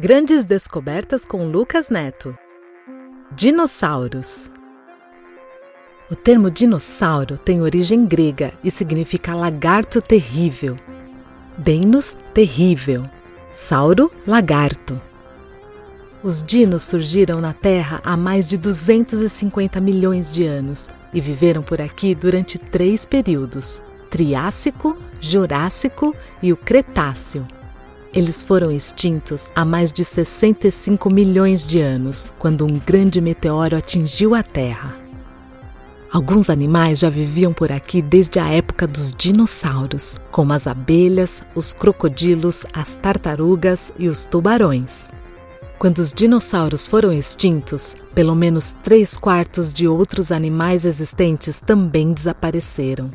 Grandes descobertas com Lucas Neto. Dinossauros. O termo dinossauro tem origem grega e significa lagarto terrível. Denos, terrível. Sauro, lagarto. Os dinos surgiram na Terra há mais de 250 milhões de anos e viveram por aqui durante três períodos: Triássico, Jurássico e o Cretáceo. Eles foram extintos há mais de 65 milhões de anos, quando um grande meteoro atingiu a Terra. Alguns animais já viviam por aqui desde a época dos dinossauros, como as abelhas, os crocodilos, as tartarugas e os tubarões. Quando os dinossauros foram extintos, pelo menos três quartos de outros animais existentes também desapareceram.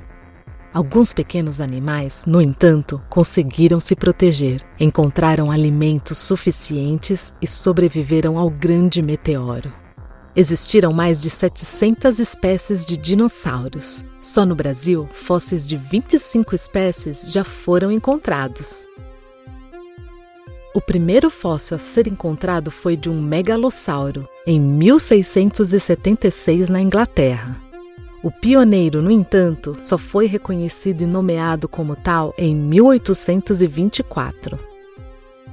Alguns pequenos animais, no entanto, conseguiram se proteger, encontraram alimentos suficientes e sobreviveram ao grande meteoro. Existiram mais de 700 espécies de dinossauros. Só no Brasil, fósseis de 25 espécies já foram encontrados. O primeiro fóssil a ser encontrado foi de um megalossauro, em 1676 na Inglaterra. O pioneiro, no entanto, só foi reconhecido e nomeado como tal em 1824.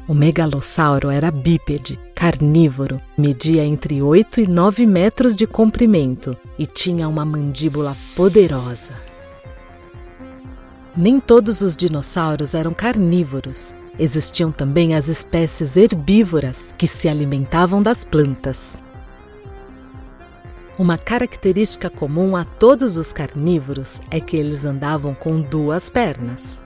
O megalossauro era bípede, carnívoro, media entre 8 e 9 metros de comprimento e tinha uma mandíbula poderosa. Nem todos os dinossauros eram carnívoros. Existiam também as espécies herbívoras que se alimentavam das plantas. Uma característica comum a todos os carnívoros é que eles andavam com duas pernas.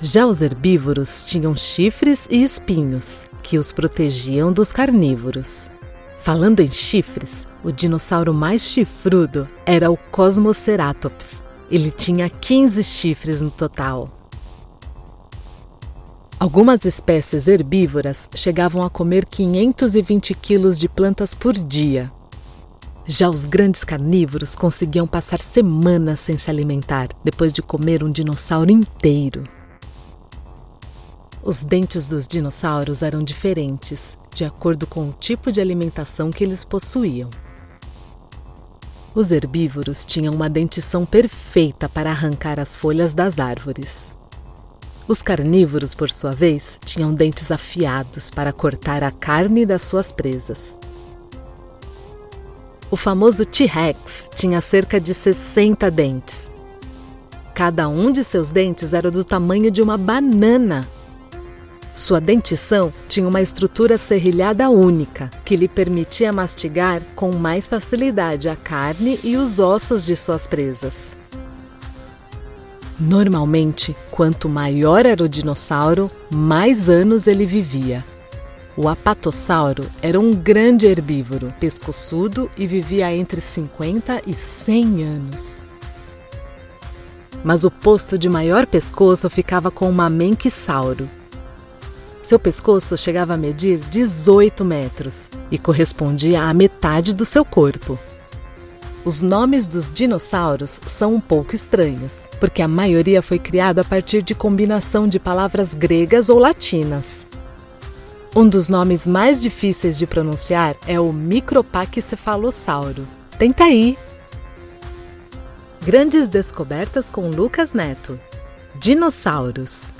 Já os herbívoros tinham chifres e espinhos, que os protegiam dos carnívoros. Falando em chifres, o dinossauro mais chifrudo era o Cosmoceratops. Ele tinha 15 chifres no total. Algumas espécies herbívoras chegavam a comer 520 quilos de plantas por dia, já os grandes carnívoros conseguiam passar semanas sem se alimentar, depois de comer um dinossauro inteiro. Os dentes dos dinossauros eram diferentes, de acordo com o tipo de alimentação que eles possuíam. Os herbívoros tinham uma dentição perfeita para arrancar as folhas das árvores. Os carnívoros, por sua vez, tinham dentes afiados para cortar a carne das suas presas. O famoso T-Rex tinha cerca de 60 dentes. Cada um de seus dentes era do tamanho de uma banana. Sua dentição tinha uma estrutura serrilhada única, que lhe permitia mastigar com mais facilidade a carne e os ossos de suas presas. Normalmente, quanto maior era o dinossauro, mais anos ele vivia. O apatossauro era um grande herbívoro, pescoçudo e vivia entre 50 e 100 anos. Mas o posto de maior pescoço ficava com o mamenquisauro. Seu pescoço chegava a medir 18 metros e correspondia à metade do seu corpo. Os nomes dos dinossauros são um pouco estranhos, porque a maioria foi criada a partir de combinação de palavras gregas ou latinas. Um dos nomes mais difíceis de pronunciar é o Micropaquicefalossauro. Tenta aí! Grandes descobertas com Lucas Neto. Dinossauros.